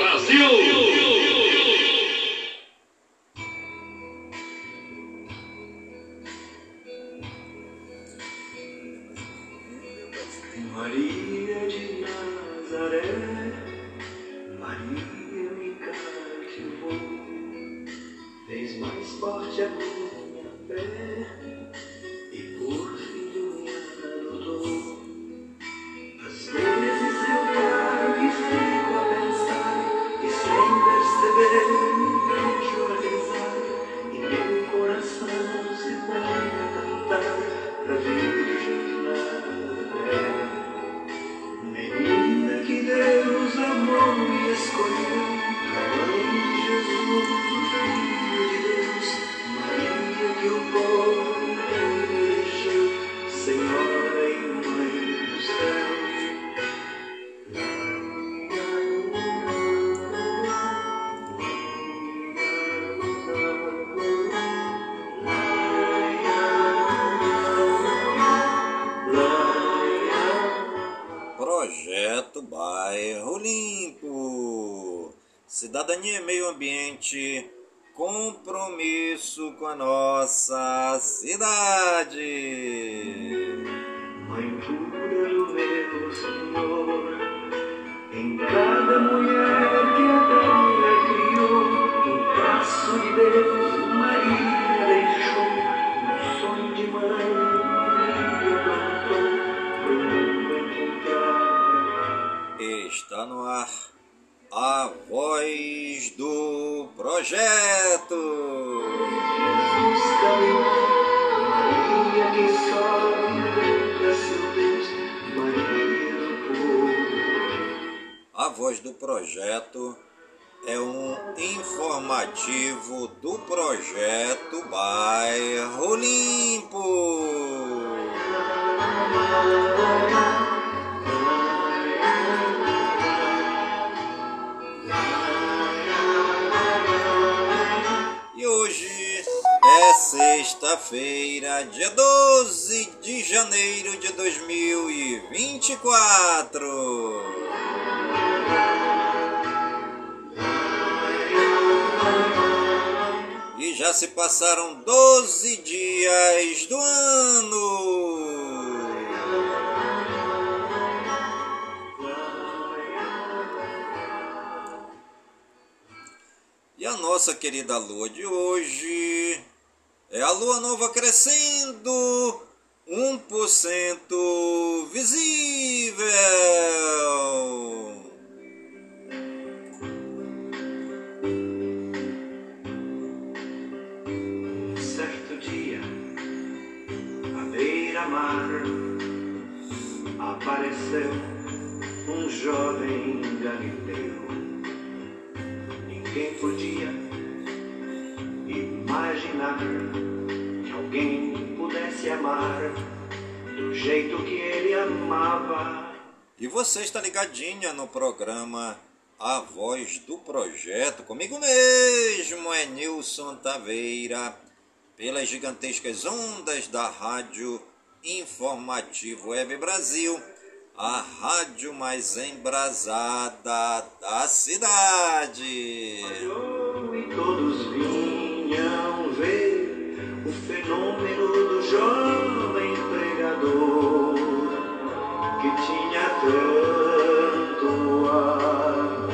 Brasil! Informativo do projeto Bairro Limpo. sexta-feira, dia se passaram 12 dias do ano. E a nossa querida lua de hoje é a lua nova crescendo, 1% visível. Apareceu um jovem galileu. Ninguém podia imaginar que alguém pudesse amar do jeito que ele amava. E você está ligadinha no programa A Voz do Projeto, comigo mesmo é Nilson Taveira, pelas gigantescas ondas da Rádio Informativo Web Brasil, a rádio mais embrasada da cidade. E todos vinham ver o fenômeno do jovem pregador que tinha tanto amor.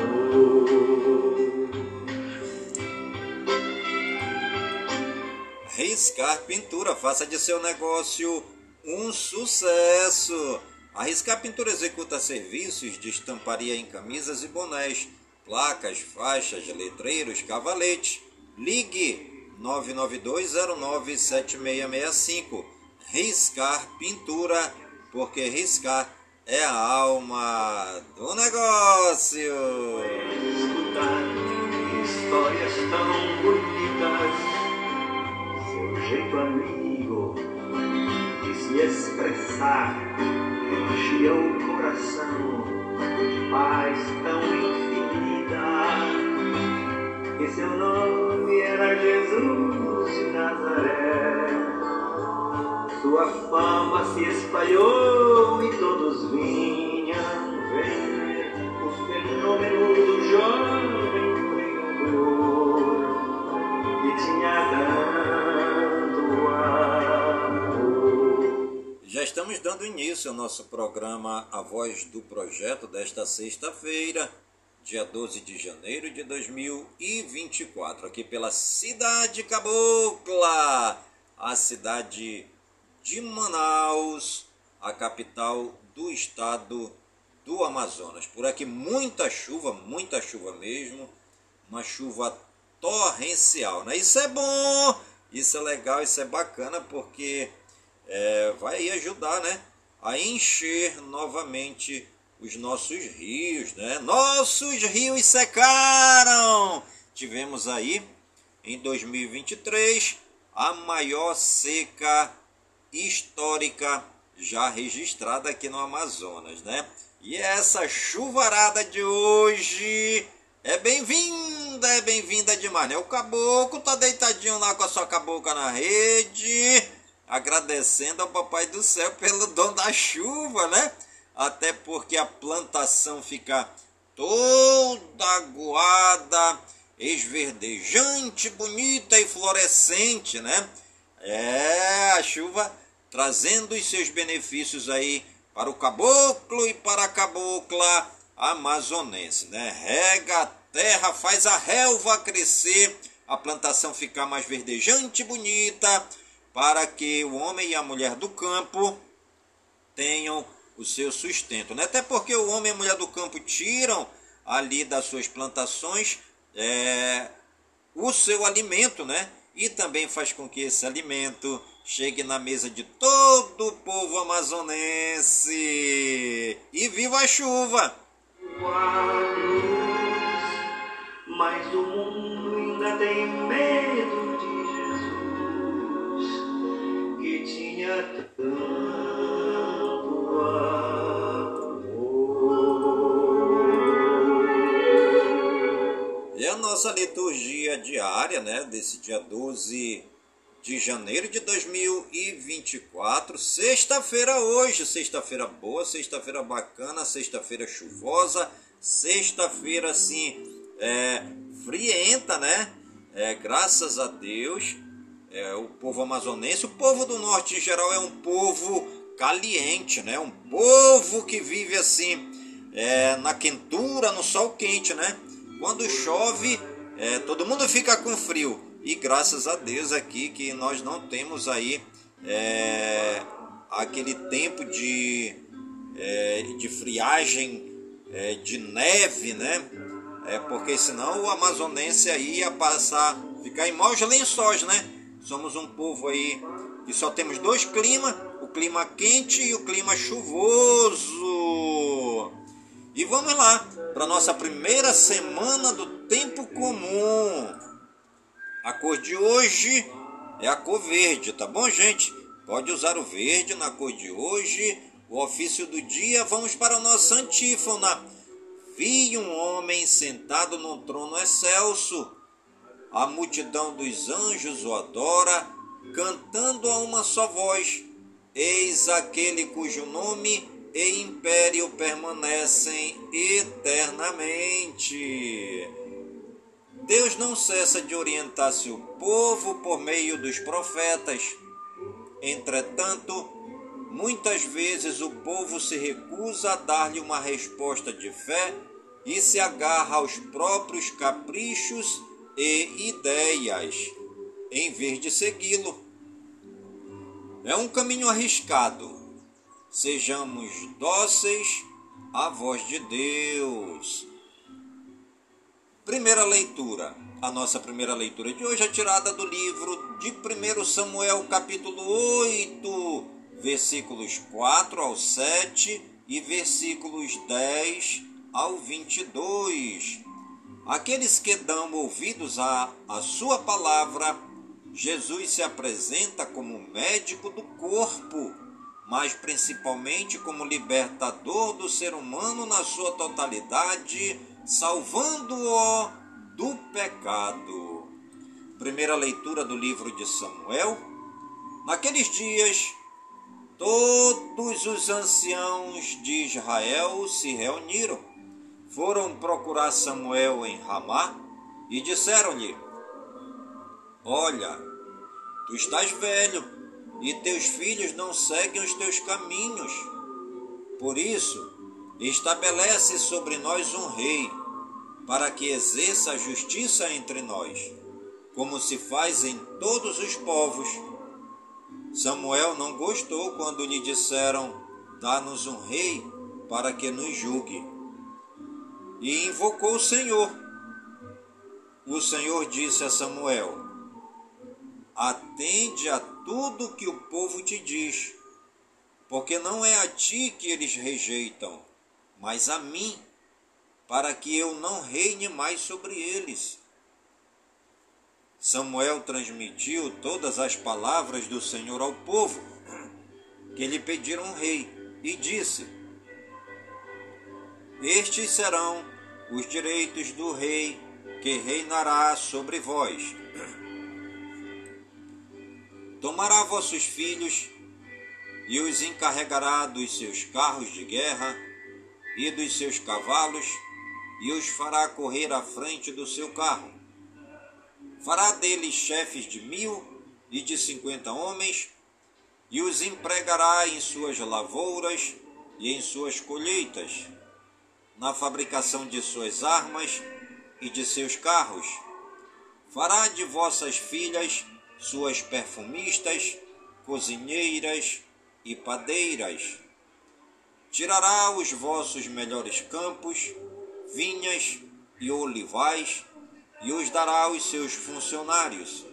Riscar Pintura, faça de seu negócio um sucesso. A Riscar Pintura executa serviços de estamparia em camisas e bonés, placas, faixas, letreiros, cavaletes. Ligue 992097665. Riscar Pintura, porque riscar é a alma do negócio. escutar histórias tão bonitas. Seu jeito amigo de expressar enchia o coração de paz tão infinita. E seu nome era Jesus de Nazaré. Sua fama se espalhou início ao nosso programa A Voz do Projeto desta sexta-feira, dia 12 de janeiro de 2024, aqui pela Cidade Cabocla, a cidade de Manaus, a capital do estado do Amazonas. Por aqui muita chuva, muita chuva mesmo, uma chuva torrencial, né? Isso é bom, isso é legal, isso é bacana porque é, vai ajudar, né? A encher novamente os nossos rios, né? Nossos rios secaram! Tivemos aí em 2023 a maior seca histórica já registrada aqui no Amazonas, né? E essa chuvarada de hoje é bem-vinda, é bem-vinda demais, né? O caboclo tá deitadinho lá com a sua cabocla na rede, agradecendo ao Papai do Céu pelo dom da chuva, né? Até porque a plantação fica toda aguada, esverdejante, bonita e florescente, né? É, a chuva trazendo os seus benefícios aí para o caboclo e para a cabocla amazonense, né? Rega a terra, faz a relva crescer, a plantação ficar mais verdejante e bonita, para que o homem e a mulher do campo tenham o seu sustento, né? Até porque o homem e a mulher do campo tiram ali das suas plantações é, o seu alimento, né? E também faz com que esse alimento chegue na mesa de todo o povo amazonense. E viva a chuva! mas o mundo ainda tem medo E a nossa liturgia diária, né, desse dia 12 de janeiro de 2024, sexta-feira hoje, sexta-feira boa, sexta-feira bacana, sexta-feira chuvosa, sexta-feira assim, é, frienta, né? É, graças a Deus, é, o povo amazonense, o povo do norte em geral é um povo caliente, né? Um povo que vive assim, é, na quentura, no sol quente, né? Quando chove, é, todo mundo fica com frio. E graças a Deus aqui que nós não temos aí é, aquele tempo de, é, de friagem é, de neve, né? É, porque senão o amazonense aí ia passar, ficar em maus lençóis, né? Somos um povo aí que só temos dois climas, o clima quente e o clima chuvoso. E vamos lá para nossa primeira semana do tempo comum. A cor de hoje é a cor verde, tá bom, gente? Pode usar o verde na cor de hoje. O ofício do dia, vamos para a nossa antífona. Vi um homem sentado num trono excelso. A multidão dos anjos o adora, cantando a uma só voz: Eis aquele cujo nome e império permanecem eternamente. Deus não cessa de orientar seu povo por meio dos profetas. Entretanto, muitas vezes o povo se recusa a dar-lhe uma resposta de fé e se agarra aos próprios caprichos e ideias, em vez de segui-lo. É um caminho arriscado. Sejamos dóceis à voz de Deus. Primeira leitura. A nossa primeira leitura de hoje é tirada do livro de 1 Samuel, capítulo 8, versículos 4 ao 7 e versículos 10 ao 22. Aqueles que dão ouvidos à, à sua palavra, Jesus se apresenta como médico do corpo, mas principalmente como libertador do ser humano na sua totalidade salvando-o do pecado. Primeira leitura do livro de Samuel. Naqueles dias, todos os anciãos de Israel se reuniram. Foram procurar Samuel em Ramá e disseram-lhe: Olha, tu estás velho e teus filhos não seguem os teus caminhos. Por isso, estabelece sobre nós um rei, para que exerça a justiça entre nós, como se faz em todos os povos. Samuel não gostou quando lhe disseram: Dá-nos um rei para que nos julgue. E invocou o Senhor. O Senhor disse a Samuel: Atende a tudo que o povo te diz, porque não é a ti que eles rejeitam, mas a mim, para que eu não reine mais sobre eles. Samuel transmitiu todas as palavras do Senhor ao povo, que lhe pediram um rei, e disse: Estes serão os direitos do rei que reinará sobre vós Tomará vossos filhos e os encarregará dos seus carros de guerra e dos seus cavalos e os fará correr à frente do seu carro. Fará deles chefes de mil e de cinquenta homens e os empregará em suas lavouras e em suas colheitas, na fabricação de suas armas e de seus carros. Fará de vossas filhas suas perfumistas, cozinheiras e padeiras. Tirará os vossos melhores campos, vinhas e olivais, e os dará aos seus funcionários.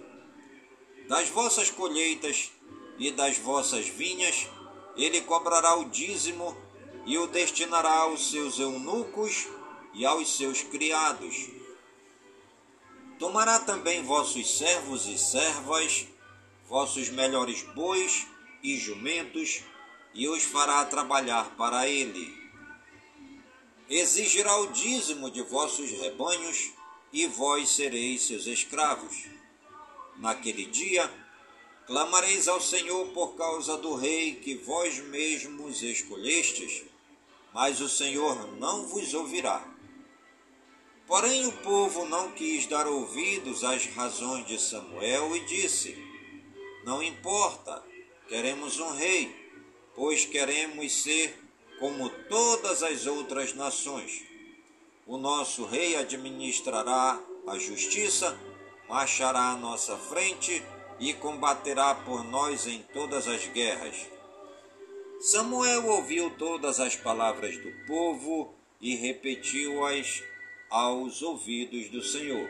Das vossas colheitas e das vossas vinhas, ele cobrará o dízimo e o destinará aos seus eunucos e aos seus criados Tomará também vossos servos e servas, vossos melhores bois e jumentos, e os fará trabalhar para ele. Exigirá o dízimo de vossos rebanhos, e vós sereis seus escravos. Naquele dia, clamareis ao Senhor por causa do rei que vós mesmos escolhestes, mas o Senhor não vos ouvirá. Porém, o povo não quis dar ouvidos às razões de Samuel e disse: Não importa, queremos um rei, pois queremos ser como todas as outras nações. O nosso rei administrará a justiça, marchará à nossa frente e combaterá por nós em todas as guerras. Samuel ouviu todas as palavras do povo e repetiu-as aos ouvidos do Senhor.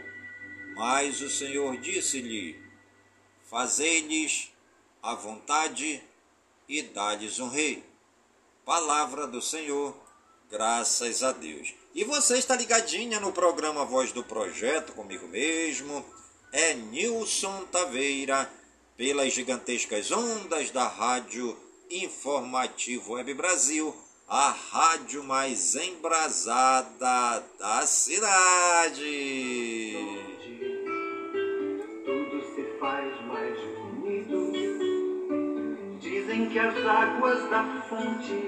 Mas o Senhor disse-lhe: Fazei-lhes a vontade e dá-lhes um rei. Palavra do Senhor, graças a Deus. E você está ligadinha no programa Voz do Projeto comigo mesmo. É Nilson Taveira, pelas gigantescas ondas da Rádio Informativo Web Brasil a rádio mais embrasada da cidade. Tudo se faz mais bonito. Dizem que as águas da fonte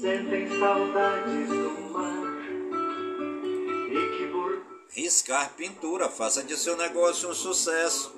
sentem saudades do mar. E que por... Riscar Pintura, faça de seu negócio um sucesso.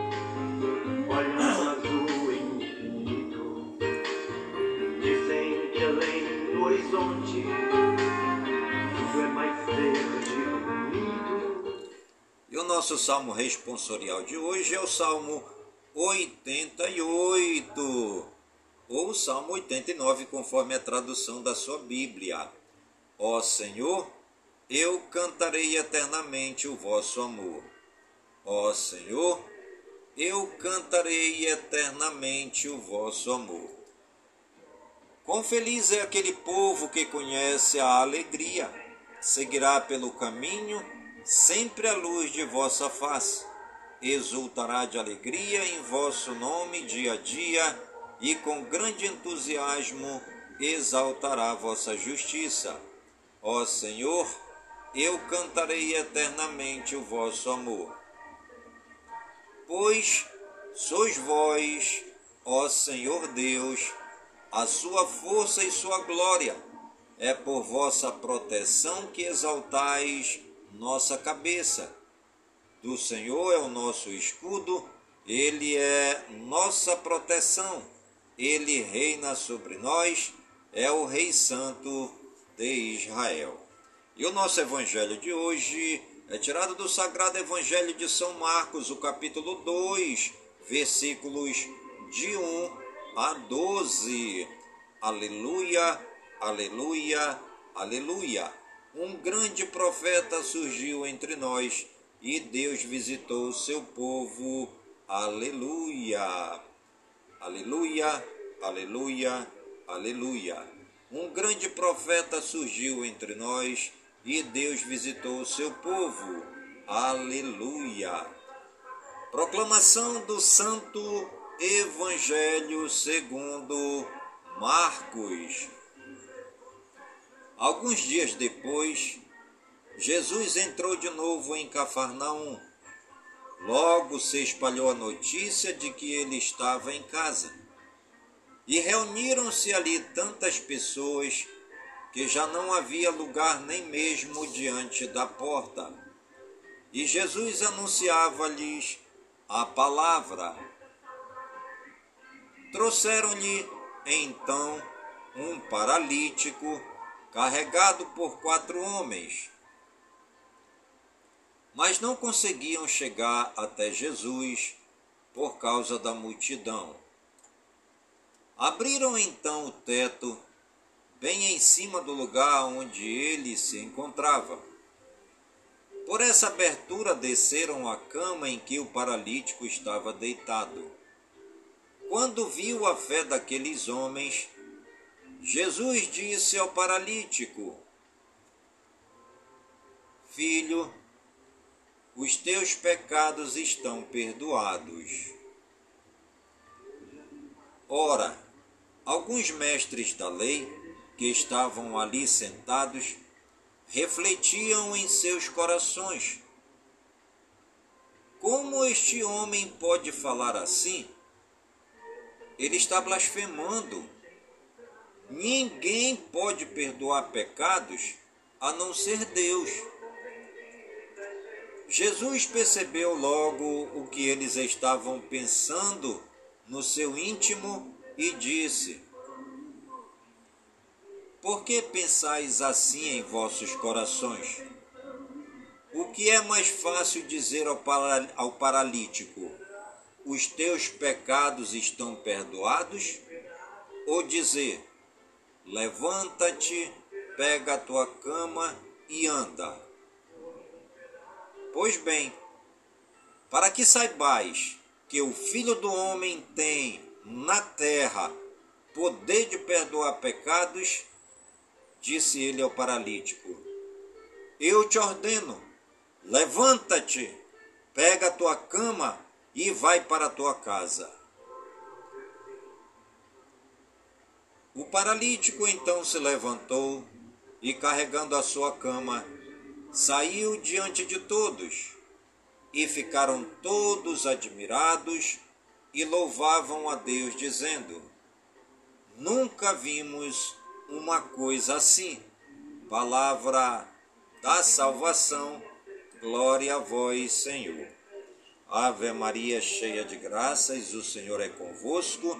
Nosso salmo responsorial de hoje é o salmo 88, ou Salmo 89, conforme a tradução da sua Bíblia. Ó Senhor, eu cantarei eternamente o vosso amor. Ó Senhor, eu cantarei eternamente o vosso amor. Quão feliz é aquele povo que conhece a alegria, seguirá pelo caminho sempre a luz de vossa face exultará de alegria em vosso nome dia a dia, e com grande entusiasmo exaltará vossa justiça. Ó Senhor, eu cantarei eternamente o vosso amor. Pois sois vós, ó Senhor Deus, a sua força e sua glória. É por vossa proteção que exaltais nossa cabeça. Do Senhor é o nosso escudo, ele é nossa proteção. Ele reina sobre nós, é o Rei Santo de Israel. E o nosso evangelho de hoje é tirado do Sagrado Evangelho de São Marcos, o capítulo 2, versículos de 1 a 12. Aleluia, aleluia, aleluia. Um grande profeta surgiu entre nós e Deus visitou o seu povo. Aleluia, aleluia, aleluia, aleluia. Um grande profeta surgiu entre nós e Deus visitou o seu povo. Aleluia. Proclamação do Santo Evangelho segundo Marcos. Alguns dias depois, Jesus entrou de novo em Cafarnaum. Logo se espalhou a notícia de que ele estava em casa. E reuniram-se ali tantas pessoas que já não havia lugar nem mesmo diante da porta. E Jesus anunciava-lhes a palavra. Trouxeram-lhe então um paralítico carregado por quatro homens. Mas não conseguiam chegar até Jesus por causa da multidão. Abriram então o teto bem em cima do lugar onde ele se encontrava. Por essa abertura desceram a cama em que o paralítico estava deitado. Quando viu a fé daqueles homens, Jesus disse ao paralítico: Filho, os teus pecados estão perdoados. Ora, alguns mestres da lei que estavam ali sentados refletiam em seus corações: Como este homem pode falar assim? Ele está blasfemando. Ninguém pode perdoar pecados a não ser Deus. Jesus percebeu logo o que eles estavam pensando no seu íntimo e disse: por que pensais assim em vossos corações? O que é mais fácil dizer ao, paralítico: Os teus pecados estão perdoados? Ou dizer: Levanta-te, pega a tua cama e anda? Pois bem, para que saibais que o Filho do Homem tem na terra poder de perdoar pecados, disse ele ao paralítico: Eu te ordeno, levanta-te, pega a tua cama e vai para a tua casa. O paralítico então se levantou e, carregando a sua cama, saiu diante de todos. E ficaram todos admirados e louvavam a Deus, dizendo: Nunca vimos uma coisa assim. Palavra da salvação, glória a vós, Senhor. Ave Maria, cheia de graças, o Senhor é convosco.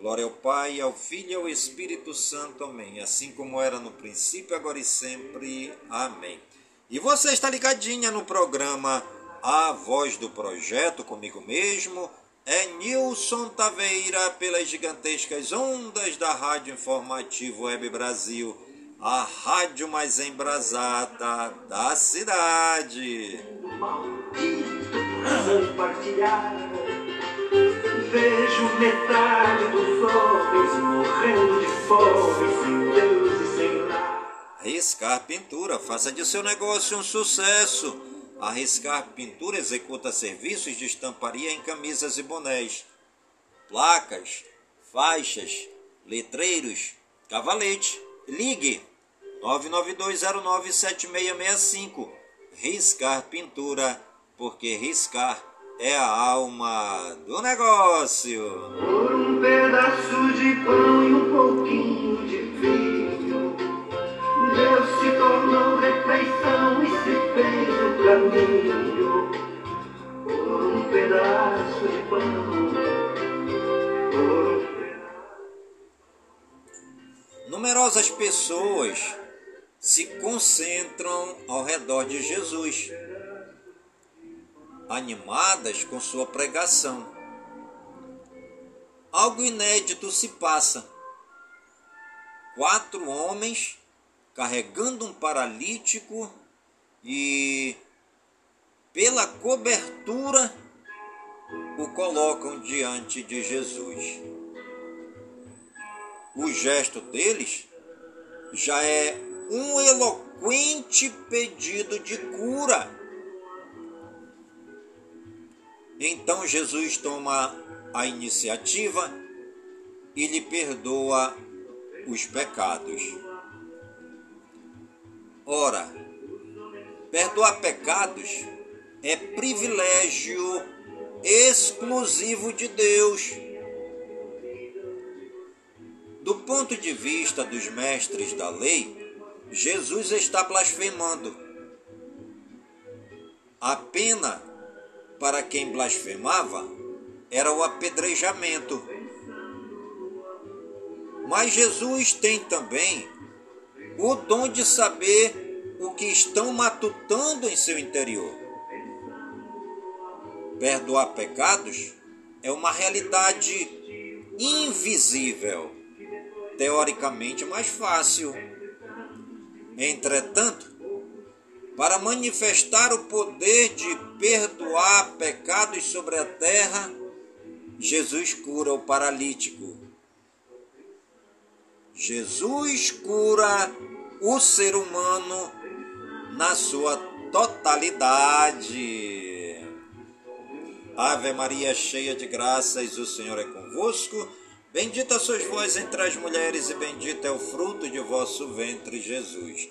Glória ao Pai, ao Filho e ao Espírito Santo. Amém. Assim como era no princípio, agora e sempre. Amém. E você está ligadinha no programa A Voz do Projeto, comigo mesmo. É Nilson Taveira, pelas gigantescas ondas da Rádio Informativo Web Brasil, a rádio mais embrasada da cidade. Maldito, partilhar Vejo metade dos homens morrendo de fome, sem Deus e sem lar. Arriscar Pintura, faça de seu negócio um sucesso. Arriscar Pintura executa serviços de estamparia em camisas e bonés, placas, faixas, letreiros, cavalete. Ligue 992097665. Riscar Pintura, porque riscar é a alma do negócio. Por um pedaço de pão e um pouquinho de vinho, Deus se tornou refeição e se fez o caminho. Por um pedaço de pão, por um pedaço. Numerosas pessoas se concentram ao redor de Jesus animadas com sua pregação. Algo inédito se passa. Quatro homens carregando um paralítico e, pela cobertura, o colocam diante de Jesus. O gesto deles já é um eloquente pedido de cura Então Jesus toma a iniciativa e lhe perdoa os pecados. Ora, perdoar pecados é privilégio exclusivo de Deus. Do ponto de vista dos mestres da lei, Jesus está blasfemando. A pena para quem blasfemava era o apedrejamento. Mas Jesus tem também o dom de saber o que estão matutando em seu interior. Perdoar pecados é uma realidade invisível, teoricamente mais fácil. Entretanto, para manifestar o poder de perdoar pecados sobre a terra, Jesus cura o paralítico. Jesus cura o ser humano na sua totalidade. Ave Maria, cheia de graças, o Senhor é convosco. Bendita sois vós entre as mulheres, e bendito é o fruto de vosso ventre, Jesus.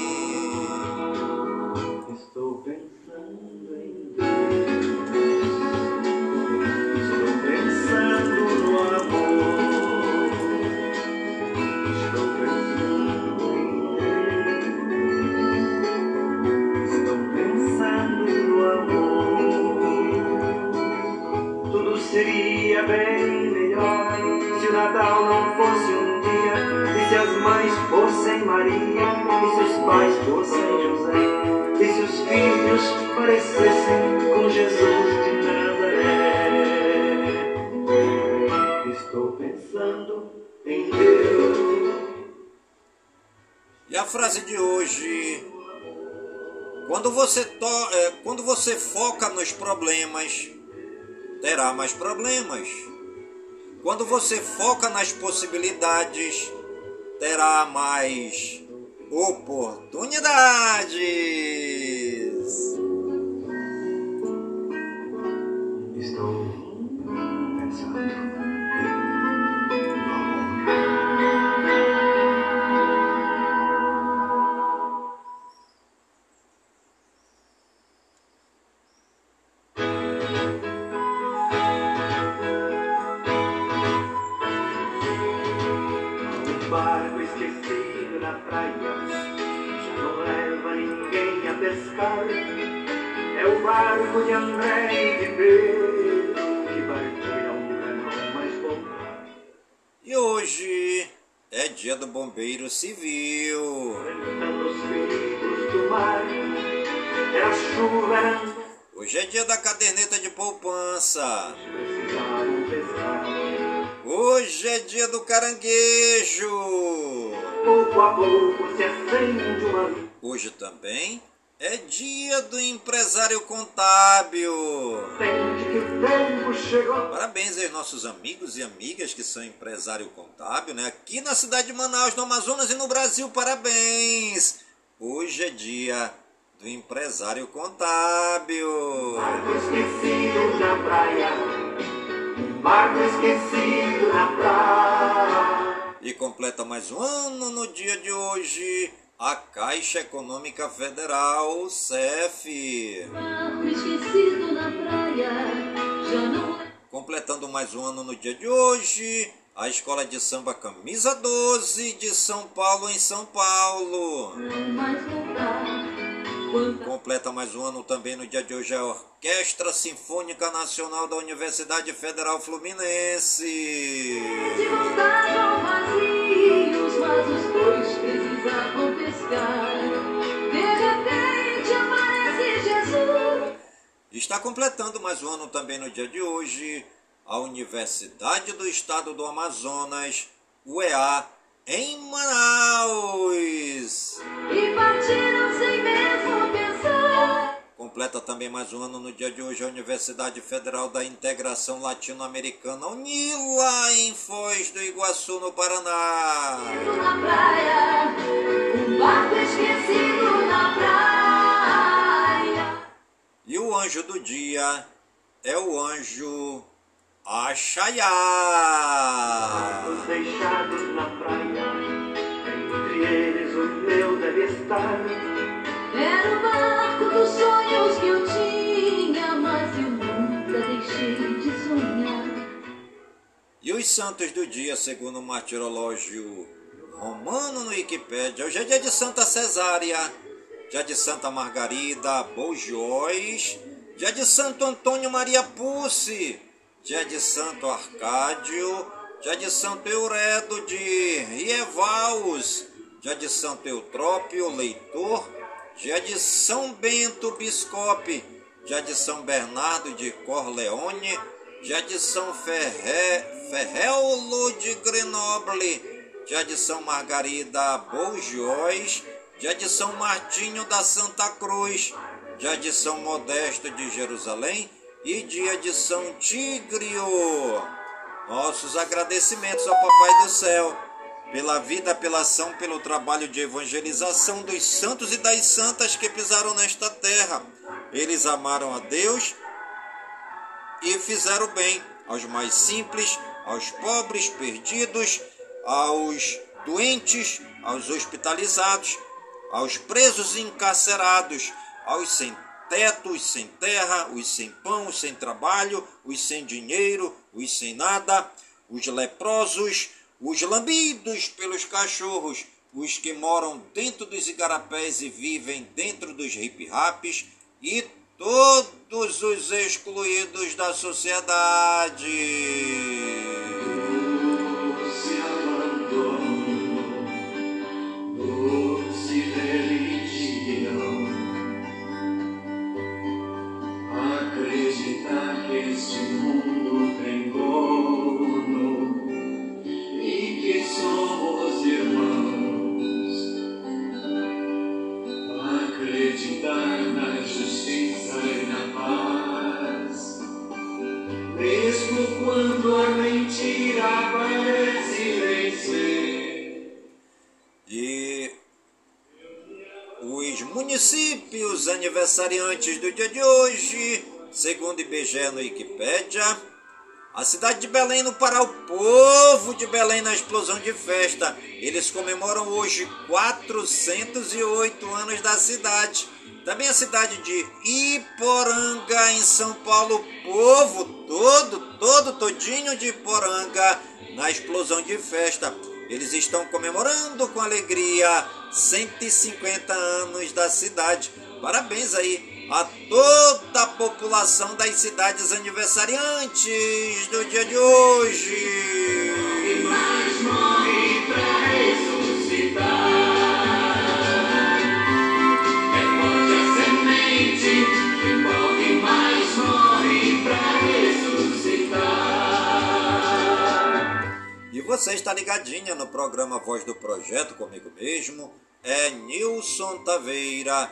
Problemas. Quando você foca nas possibilidades, terá mais oportunidades. Pescar. É o barco de André e de Pedro que partiram pra não mais voltar. E hoje é dia do bombeiro civil. Era Hoje é dia da caderneta de poupança. Hoje é dia do caranguejo. Pouco a pouco se acende uma luz. Hoje também é dia do empresário contábil. Parabéns aos nossos amigos e amigas que são empresário contábil, né? Aqui na cidade de Manaus, no Amazonas e no Brasil, parabéns! Hoje é dia do empresário contábil. Barco esquecido na praia. Barco esquecido na praia. E completa mais um ano no dia de hoje a Caixa Econômica Federal, CEF. É Completando mais um ano no dia de hoje, a Escola de Samba Camisa 12 de São Paulo, em São Paulo. Completa mais um ano também no dia de hoje a Orquestra Sinfônica Nacional da Universidade Federal Fluminense. Está completando mais um ano também no dia de hoje a Universidade do Estado do Amazonas, UEA, em Manaus. E partiram sem mesmo pensar. Completa também mais um ano no dia de hoje a Universidade Federal da Integração Latino-Americana, UNILA, em Foz do Iguaçu, no Paraná. Na praia, um barco esquecido na praia. E o anjo do dia é o anjo Axaiá. Barcos deixados na praia. Entre eles o meu deve estar. Era o barco dos sonhos que eu tinha, mas eu nunca deixei de sonhar. E os santos do dia, segundo o martirológio romano no Wikipédia, hoje é dia de Santa Cesária, dia de Santa Margarida Bolgióis, dia de Santo Antônio Maria Pucci, dia de Santo Arcádio, dia de Santo Euredo de Rievaus, dia de Santo Eutrópio Leitor, dia de São Bento Biscope, dia de São Bernardo de Corleone, dia de São Ferre, Ferreulo de Grenoble, dia de São Margarida Bolgióis, dia de São Martinho da Santa Cruz, dia de São Modesto de Jerusalém e dia de São Tigrio. Nossos agradecimentos ao Papai do Céu pela vida, pela ação, pelo trabalho de evangelização dos santos e das santas que pisaram nesta terra. Eles amaram a Deus e fizeram bem aos mais simples, aos pobres perdidos, aos doentes, aos hospitalizados, aos presos e encarcerados, aos sem teto, os sem terra, os sem pão, os sem trabalho, os sem dinheiro, os sem nada, os leprosos, os lambidos pelos cachorros, os que moram dentro dos igarapés e vivem dentro dos hip-raps e todos os excluídos da sociedade. Aniversariantes do dia de hoje, segundo IBGE no Wikipédia, a cidade de Belém no Pará, o povo de Belém na explosão de festa. Eles comemoram hoje 408 anos da cidade. Também a cidade de Iporanga, em São Paulo, o povo todo, todo, todinho de Iporanga na explosão de festa. Eles estão comemorando com alegria 150 anos da cidade. Parabéns aí a toda a população das cidades aniversariantes do dia de hoje. Mas morre pra ressuscitar. É forte a semente que morre, mas morre pra ressuscitar. E você está ligadinha no programa Voz do Projeto comigo mesmo, é Nilson Taveira,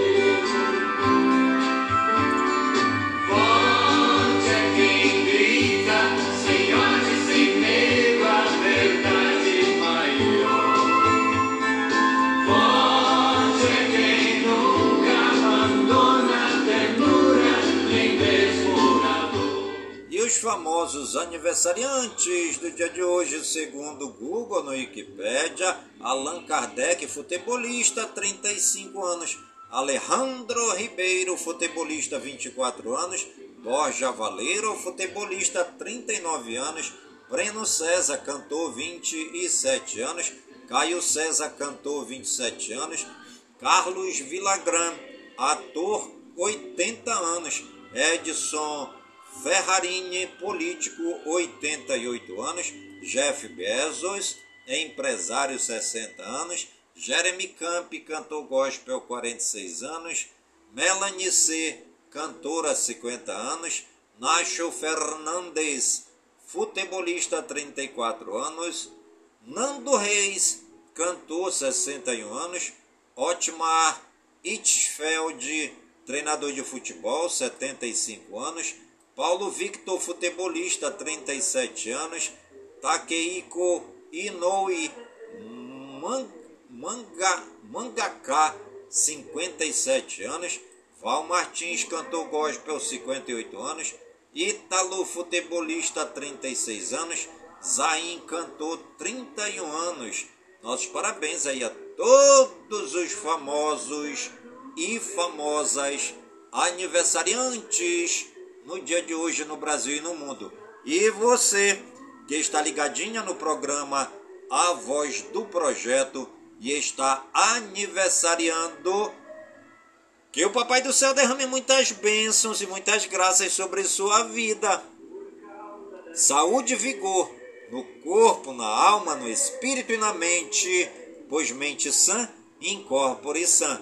Famosos aniversariantes do dia de hoje, segundo Google no Wikipedia, Allan Kardec, futebolista, 35 anos. Alejandro Ribeiro, futebolista, 24 anos. Borja Valeiro, futebolista, 39 anos. Breno César, cantor, 27 anos. Caio César, cantor, 27 anos. Carlos Villagrán, ator, 80 anos. Edson Ferrarini, político, 88 anos. Jeff Bezos, empresário, 60 anos. Jeremy Camp, cantor gospel, 46 anos. Melanie C., cantora, 50 anos. Nacho Fernandes, futebolista, 34 anos. Nando Reis, cantor, 61 anos. Otmar Itchfeld, treinador de futebol, 75 anos. Paulo Victor, futebolista, 37 anos. Takehiko Inoue, man, manga, mangaka, 57 anos. Val Martins, cantor gospel, 58 anos. Ítalo, futebolista, 36 anos. Zain, cantor, 31 anos. Nossos parabéns aí a todos os famosos e famosas aniversariantes no dia de hoje no Brasil e no mundo. E você que está ligadinha no programa A Voz do Projeto e está aniversariando, que o Papai do Céu derrame muitas bênçãos e muitas graças sobre sua vida. Saúde e vigor no corpo, na alma, no espírito e na mente, pois mente sã, incorpore sã.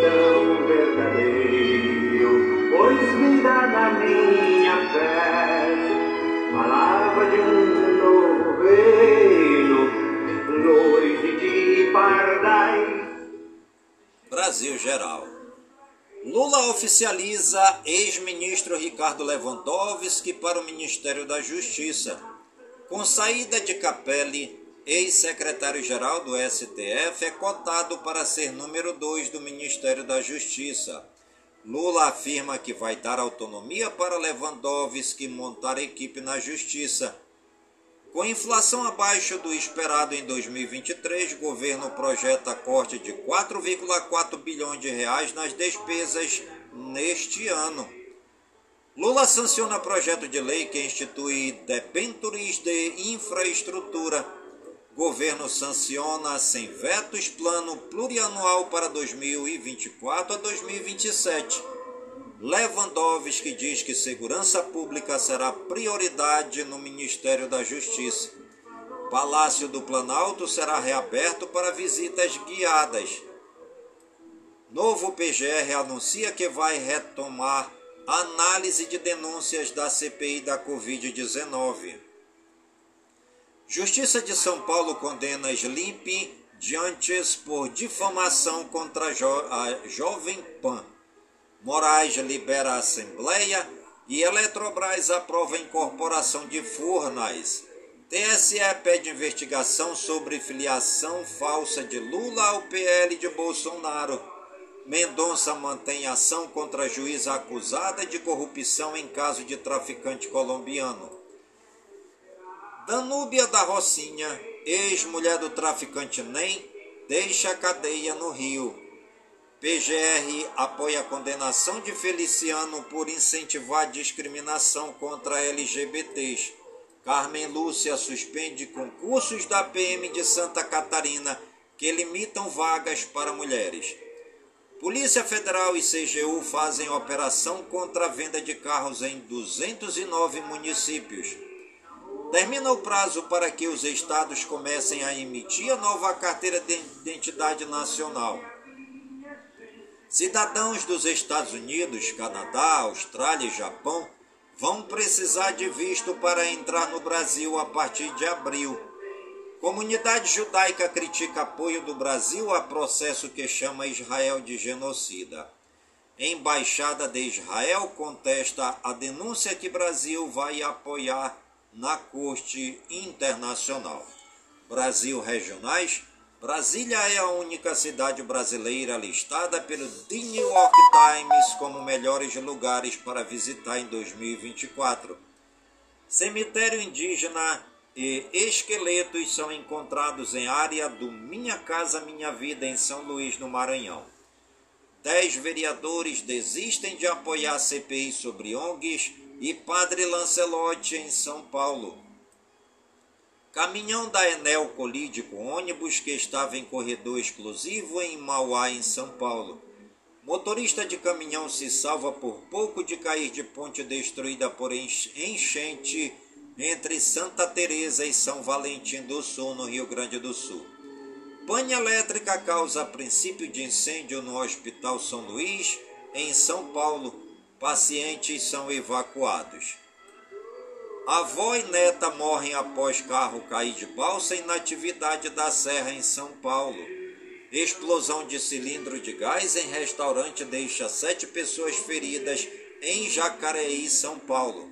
Tão verdadeiro, pois vida na minha fé falava de um novo reino, luz de pardais. Brasil Geral. Lula oficializa ex-ministro Ricardo Lewandowski para o Ministério da Justiça. Com saída de Capelli, ex-secretário-geral do STF é cotado para ser número 2 do Ministério da Justiça. Lula afirma que vai dar autonomia para Lewandowski montar equipe na justiça. Com inflação abaixo do esperado em 2023, o governo projeta corte de 4,4 bilhões de reais nas despesas neste ano. Lula sanciona projeto de lei que institui debêntures de infraestrutura. Governo sanciona sem vetos plano plurianual para 2024 a 2027. Lewandowski diz que segurança pública será prioridade no Ministério da Justiça. Palácio do Planalto será reaberto para visitas guiadas. Novo PGR anuncia que vai retomar análise de denúncias da CPI da Covid-19. Justiça de São Paulo condena Slimp Diantes por difamação contra a, jo a Jovem Pan. Moraes libera a Assembleia e Eletrobras aprova incorporação de Furnais. TSE pede investigação sobre filiação falsa de Lula ao PL de Bolsonaro. Mendonça mantém ação contra a juíza acusada de corrupção em caso de traficante colombiano. Danúbia da Rocinha, ex-mulher do traficante Nem, deixa a cadeia no Rio. PGR apoia a condenação de Feliciano por incentivar discriminação contra LGBTs. Carmen Lúcia suspende concursos da PM de Santa Catarina que limitam vagas para mulheres. Polícia Federal e CGU fazem operação contra a venda de carros em 209 municípios. Termina o prazo para que os estados comecem a emitir a nova carteira de identidade nacional. Cidadãos dos Estados Unidos, Canadá, Austrália e Japão vão precisar de visto para entrar no Brasil a partir de abril. Comunidade judaica critica apoio do Brasil a processo que chama Israel de genocida. Embaixada de Israel contesta a denúncia que Brasil vai apoiar na Corte Internacional. Brasil Regionais. Brasília é a única cidade brasileira listada pelo The New York Times como melhores lugares para visitar em 2024. Cemitério indígena e esqueletos são encontrados em área do Minha Casa Minha Vida em São Luís, no Maranhão. Dez vereadores desistem de apoiar a CPI sobre ONGs e Padre Lancelotti em São Paulo. Caminhão da Enel colide com ônibus que estava em corredor exclusivo em Mauá, em São Paulo. Motorista de caminhão se salva por pouco de cair de ponte destruída por enchente entre Santa Teresa e São Valentim do Sul, no Rio Grande do Sul. Pane elétrica causa princípio de incêndio no Hospital São Luís, em São Paulo. Pacientes são evacuados. Avó e neta morrem após carro cair de balsa em Natividade da Serra, em São Paulo. Explosão de cilindro de gás em restaurante deixa sete pessoas feridas em Jacareí, São Paulo.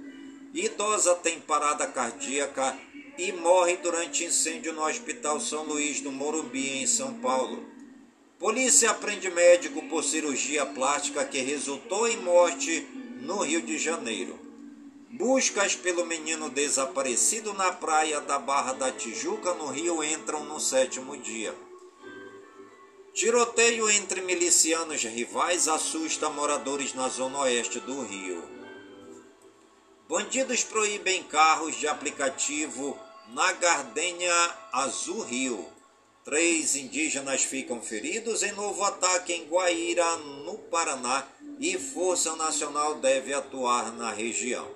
Idosa tem parada cardíaca e morre durante incêndio no Hospital São Luís do Morumbi, em São Paulo. Polícia prende médico por cirurgia plástica que resultou em morte no Rio de Janeiro. Buscas pelo menino desaparecido na praia da Barra da Tijuca, no Rio, entram no sétimo dia. Tiroteio entre milicianos rivais assusta moradores na zona oeste do Rio. Bandidos proíbem carros de aplicativo na Gardênia Azul Rio. Três indígenas ficam feridos em novo ataque em Guaíra, no Paraná, e Força Nacional deve atuar na região.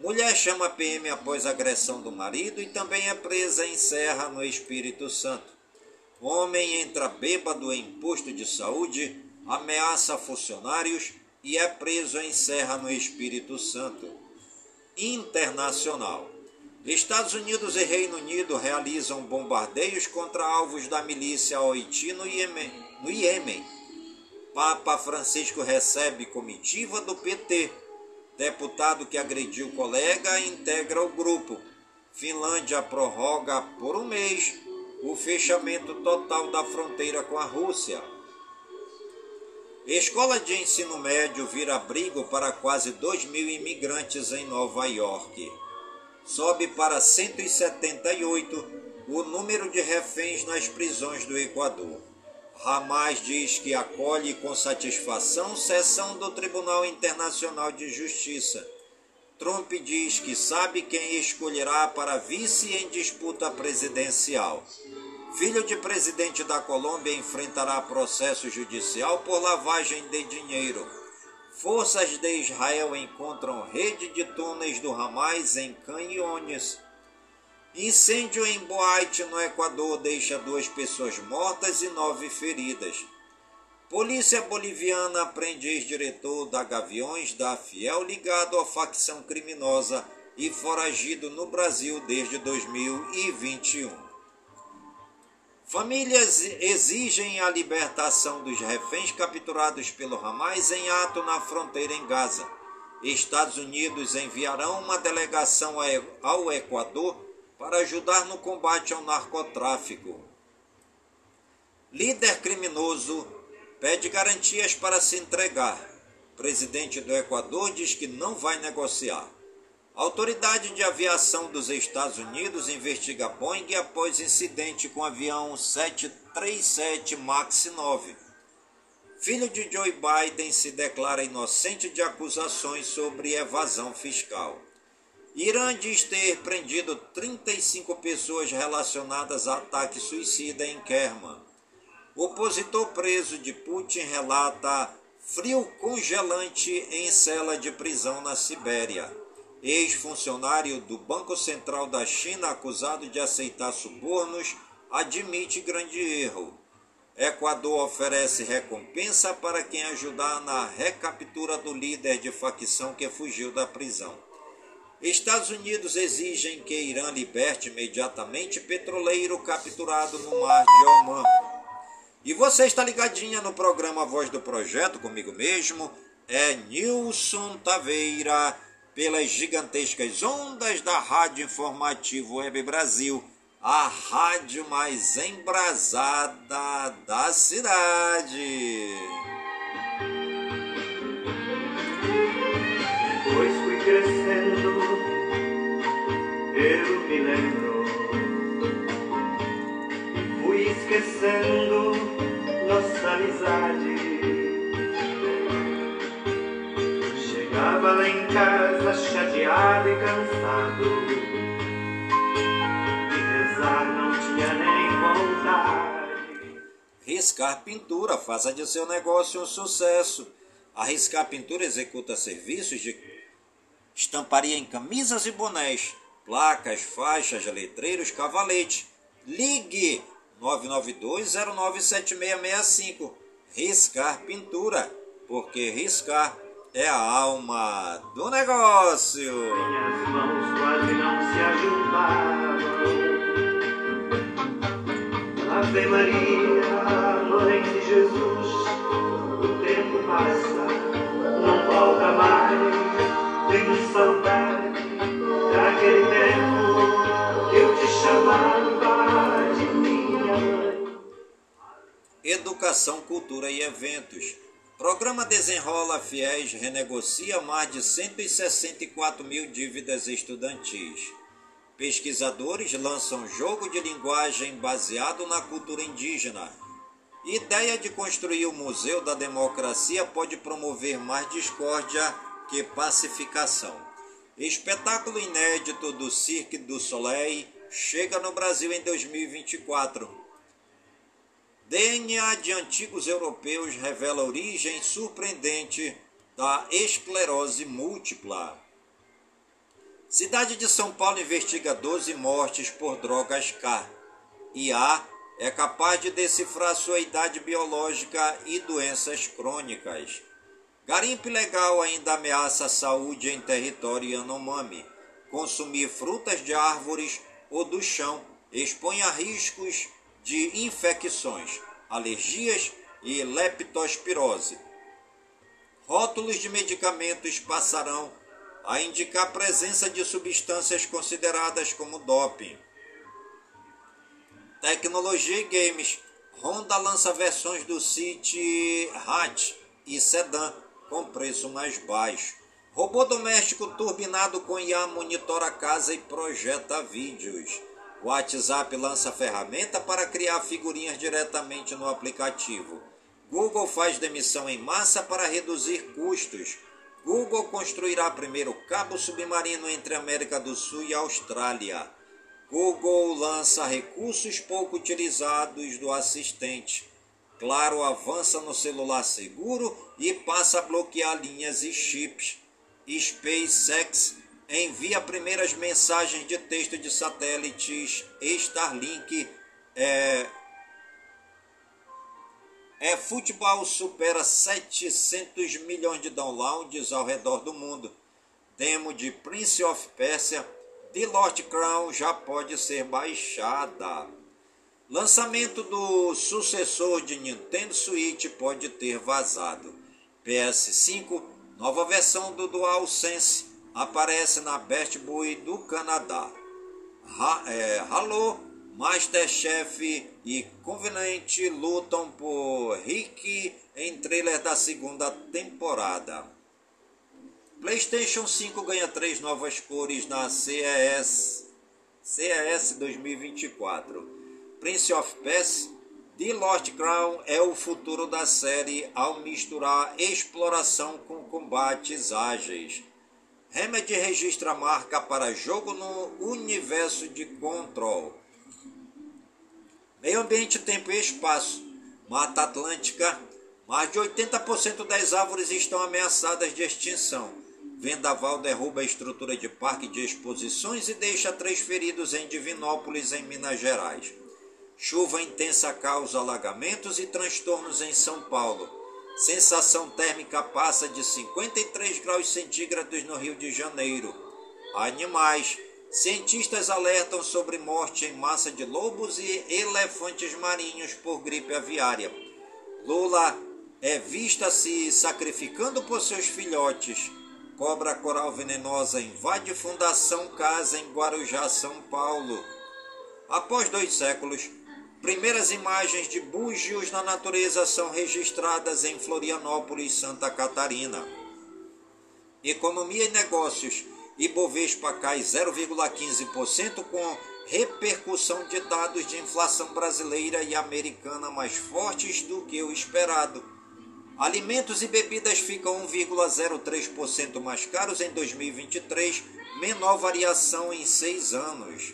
Mulher chama PM após agressão do marido e também é presa em Serra, no Espírito Santo. Homem entra bêbado em posto de saúde, ameaça funcionários e é preso em Serra, no Espírito Santo internacional. Estados Unidos e Reino Unido realizam bombardeios contra alvos da milícia Haiti no Iêmen. No Iêmen. Papa Francisco recebe comitiva do PT. Deputado que agrediu colega integra o grupo. Finlândia prorroga por um mês o fechamento total da fronteira com a Rússia. Escola de ensino médio vira abrigo para quase 2 mil imigrantes em Nova York. Sobe para 178 o número de reféns nas prisões do Equador. Hamas diz que acolhe com satisfação sessão do Tribunal Internacional de Justiça. Trump diz que sabe quem escolherá para vice em disputa presidencial. Filho de presidente da Colômbia enfrentará processo judicial por lavagem de dinheiro. Forças de Israel encontram rede de túneis do Hamas em Canyones. Incêndio em boate no Equador deixa duas pessoas mortas e nove feridas. Polícia boliviana prende ex-diretor da Gaviões da Fiel ligado à facção criminosa e foragido no Brasil desde 2021. Famílias exigem a libertação dos reféns capturados pelo Hamas em ato na fronteira em Gaza. Estados Unidos enviarão uma delegação ao Equador para ajudar no combate ao narcotráfico. Líder criminoso pede garantias para se entregar. Presidente do Equador diz que não vai negociar. Autoridade de Aviação dos Estados Unidos investiga Boeing após incidente com avião 737 MAX 9. Filho de Joe Biden se declara inocente de acusações sobre evasão fiscal. Irã diz ter prendido 35 pessoas relacionadas a ataque suicida em Kerman. Opositor preso de Putin relata frio congelante em cela de prisão na Sibéria. Ex-funcionário do Banco Central da China acusado de aceitar subornos admite grande erro. Equador oferece recompensa para quem ajudar na recaptura do líder de facção que fugiu da prisão. Estados Unidos exigem que Irã liberte imediatamente petroleiro capturado no mar de Oman. E você está ligadinha no programa Voz do Projeto comigo mesmo? É Nilson Taveira pelas gigantescas ondas da Rádio Informativo Web Brasil, a rádio mais embrasada da cidade. Depois fui crescendo, eu me lembro, fui esquecendo nossa amizade. Chegava lá em casa chateado e cansado De rezar não tinha nem vontade Riscar Pintura, faça de seu negócio um sucesso. A Riscar Pintura executa serviços de estamparia em camisas e bonés, placas, faixas, letreiros, cavalete. Ligue 992097665. Riscar Pintura, porque riscar é a alma do negócio. Minhas mãos quase não se ajuntavam. Ave Maria, Mãe de Jesus, o tempo passa, não volta mais. Tenho saudade daquele tempo que eu te chamava de minha mãe. Educação, cultura e eventos Programa Desenrola Fiéis renegocia mais de 164 mil dívidas estudantis. Pesquisadores lançam jogo de linguagem baseado na cultura indígena. Ideia de construir o Museu da Democracia pode promover mais discórdia que pacificação. Espetáculo inédito do Cirque du Soleil chega no Brasil em 2024. DNA de antigos europeus revela origem surpreendente da esclerose múltipla. Cidade de São Paulo investiga 12 mortes por drogas K. IA é capaz de decifrar sua idade biológica e doenças crônicas. Garimpo ilegal ainda ameaça a saúde em território Yanomami. Consumir frutas de árvores ou do chão expõe a riscos de infecções, alergias e leptospirose. Rótulos de medicamentos passarão a indicar a presença de substâncias consideradas como doping. Tecnologia e games. Honda lança versões do City Hatch e sedã com preço mais baixo. Robô doméstico turbinado com IA monitora casa e projeta vídeos. O WhatsApp lança ferramenta para criar figurinhas diretamente no aplicativo. Google faz demissão em massa para reduzir custos. Google construirá primeiro cabo submarino entre América do Sul e Austrália. Google lança recursos pouco utilizados do assistente. Claro avança no celular seguro e passa a bloquear linhas e chips. SpaceX envia primeiras mensagens de texto de satélites Starlink. É, é futebol supera 700 milhões de downloads ao redor do mundo. Demo de Prince of Persia, The Lost Crown já pode ser baixada. Lançamento do sucessor de Nintendo Switch pode ter vazado. PS5, nova versão do DualSense aparece na Best Buy do Canadá. Ha, é, Halo, Masterchef e Convenant lutam por Rick em trailer da segunda temporada. PlayStation 5 ganha três novas cores na CES, CES 2024. Prince of Persia, The Lost Crown é o futuro da série ao misturar exploração com combates ágeis. Remedy registra marca para jogo no universo de Control. Meio ambiente, tempo e espaço. Mata Atlântica. Mais de 80% das árvores estão ameaçadas de extinção. Vendaval derruba a estrutura de parque de exposições e deixa três feridos em Divinópolis, em Minas Gerais. Chuva intensa causa alagamentos e transtornos em São Paulo. Sensação térmica passa de 53 graus centígrados no Rio de Janeiro. Animais. Cientistas alertam sobre morte em massa de lobos e elefantes marinhos por gripe aviária. Lula é vista se sacrificando por seus filhotes. Cobra coral venenosa invade Fundação Casa em Guarujá, São Paulo. Após dois séculos, Primeiras imagens de búzios na natureza são registradas em Florianópolis, Santa Catarina. Economia e negócios. Ibovespa cai 0,15% com repercussão de dados de inflação brasileira e americana mais fortes do que o esperado. Alimentos e bebidas ficam 1,03% mais caros em 2023, menor variação em seis anos.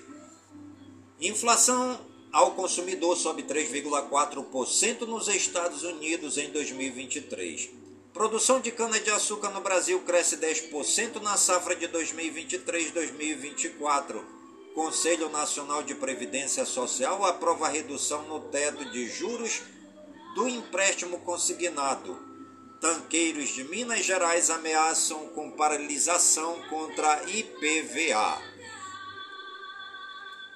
Inflação ao consumidor sobe 3,4% nos Estados Unidos em 2023. Produção de cana-de-açúcar no Brasil cresce 10% na safra de 2023-2024. Conselho Nacional de Previdência Social aprova a redução no teto de juros do empréstimo consignado. Tanqueiros de Minas Gerais ameaçam com paralisação contra IPVA.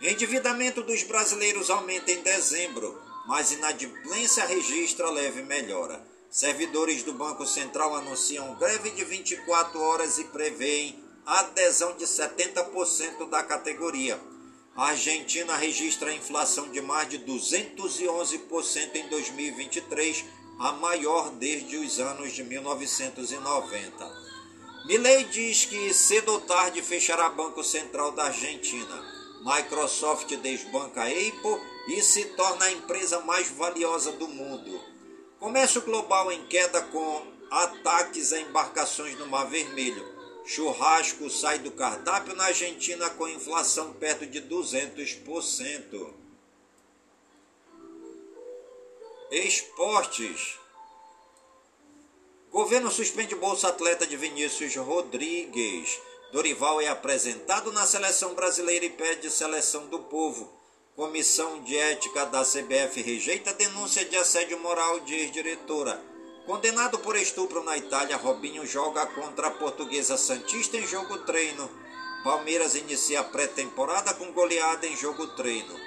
Endividamento dos brasileiros aumenta em dezembro, mas inadimplência registra leve melhora. Servidores do Banco Central anunciam greve de 24 horas e prevêem adesão de 70% da categoria. A Argentina registra inflação de mais de 211% em 2023, a maior desde os anos de 1990. Milley diz que cedo ou tarde fechará Banco Central da Argentina. Microsoft desbanca a Apple e se torna a empresa mais valiosa do mundo. Comércio global em queda com ataques a embarcações no Mar Vermelho. Churrasco sai do cardápio na Argentina com inflação perto de 200%. Esportes. Governo suspende Bolsa Atleta de Vinícius Rodrigues. Dorival é apresentado na seleção brasileira e pede seleção do povo. Comissão de Ética da CBF rejeita denúncia de assédio moral de ex-diretora. Condenado por estupro na Itália, Robinho joga contra a portuguesa Santista em jogo treino. Palmeiras inicia pré-temporada com goleada em jogo treino.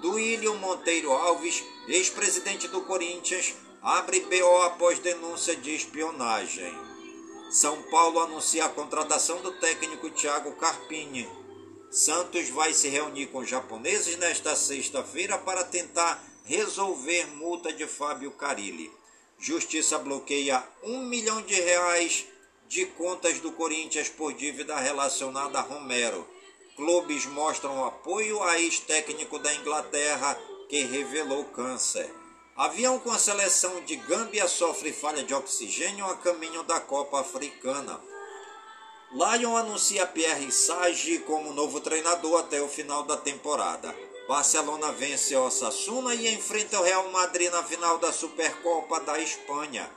Duílio Monteiro Alves, ex-presidente do Corinthians, abre BO após denúncia de espionagem. São Paulo anuncia a contratação do técnico Thiago Carpini. Santos vai se reunir com japoneses nesta sexta-feira para tentar resolver multa de Fábio Carilli. Justiça bloqueia um milhão de reais de contas do Corinthians por dívida relacionada a Romero. Clubes mostram apoio a ex-técnico da Inglaterra que revelou câncer. Avião com a seleção de Gâmbia sofre falha de oxigênio a caminho da Copa Africana. Lion anuncia Pierre Sage como novo treinador até o final da temporada. Barcelona vence Osasuna e enfrenta o Real Madrid na final da Supercopa da Espanha.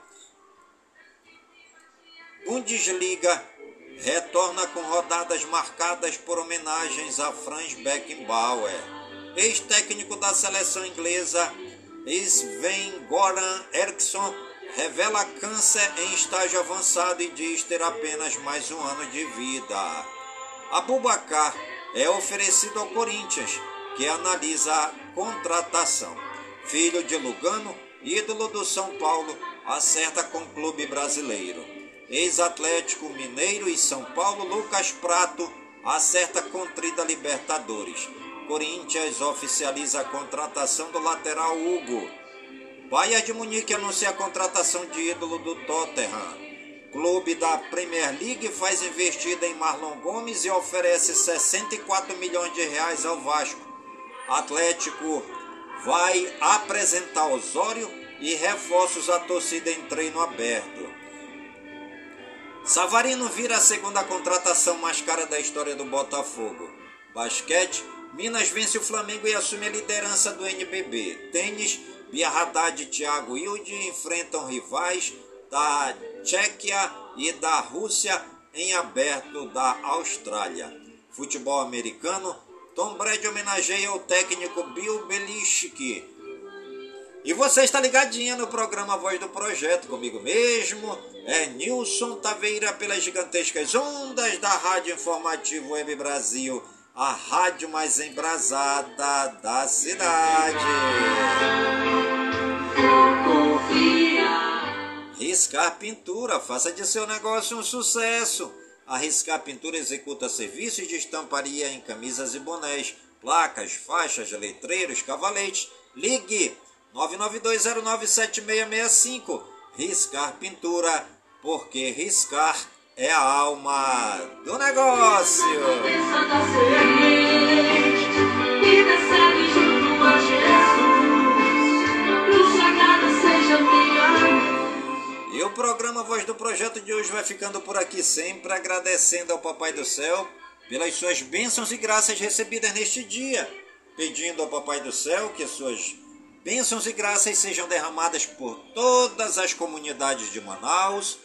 Bundesliga retorna com rodadas marcadas por homenagens a Franz Beckenbauer. Ex-técnico da seleção inglesa Sven Goran Eriksson revela câncer em estágio avançado e diz ter apenas mais um ano de vida. Abubacar é oferecido ao Corinthians que analisa a contratação. Filho de Lugano, ídolo do São Paulo, acerta com clube brasileiro. Ex-Atlético Mineiro e São Paulo, Lucas Prato, acerta com Trida Libertadores. Corinthians oficializa a contratação do lateral Hugo. Bayern de Munique anuncia a contratação de ídolo do Tottenham. Clube da Premier League faz investida em Marlon Gomes e oferece 64 milhões de reais ao Vasco. Atlético vai apresentar Osório e reforços à torcida em treino aberto. Savarino vira a segunda contratação mais cara da história do Botafogo. Basquete, Minas vence o Flamengo e assume a liderança do NBB. Tênis, Bia Haddad e Thiago Hilde enfrentam rivais da Tchequia e da Rússia em aberto da Austrália. Futebol americano, Tom Brady homenageia o técnico Bill Belichick. E você está ligadinha no programa Voz do Projeto, comigo mesmo, é Nilson Taveira pelas gigantescas ondas da Rádio Informativo Web Brasil, a rádio mais embrasada da cidade. Riscar Pintura, faça de seu negócio um sucesso. A Riscar Pintura executa serviços de estamparia em camisas e bonés, placas, faixas, letreiros, cavaletes. Ligue 992097665. Riscar Pintura, porque riscar é a alma do negócio. E o programa Voz do Projeto de hoje vai ficando por aqui, sempre agradecendo ao Papai do Céu pelas suas bênçãos e graças recebidas neste dia, pedindo ao Papai do Céu que suas bênçãos e graças sejam derramadas por todas as comunidades de Manaus,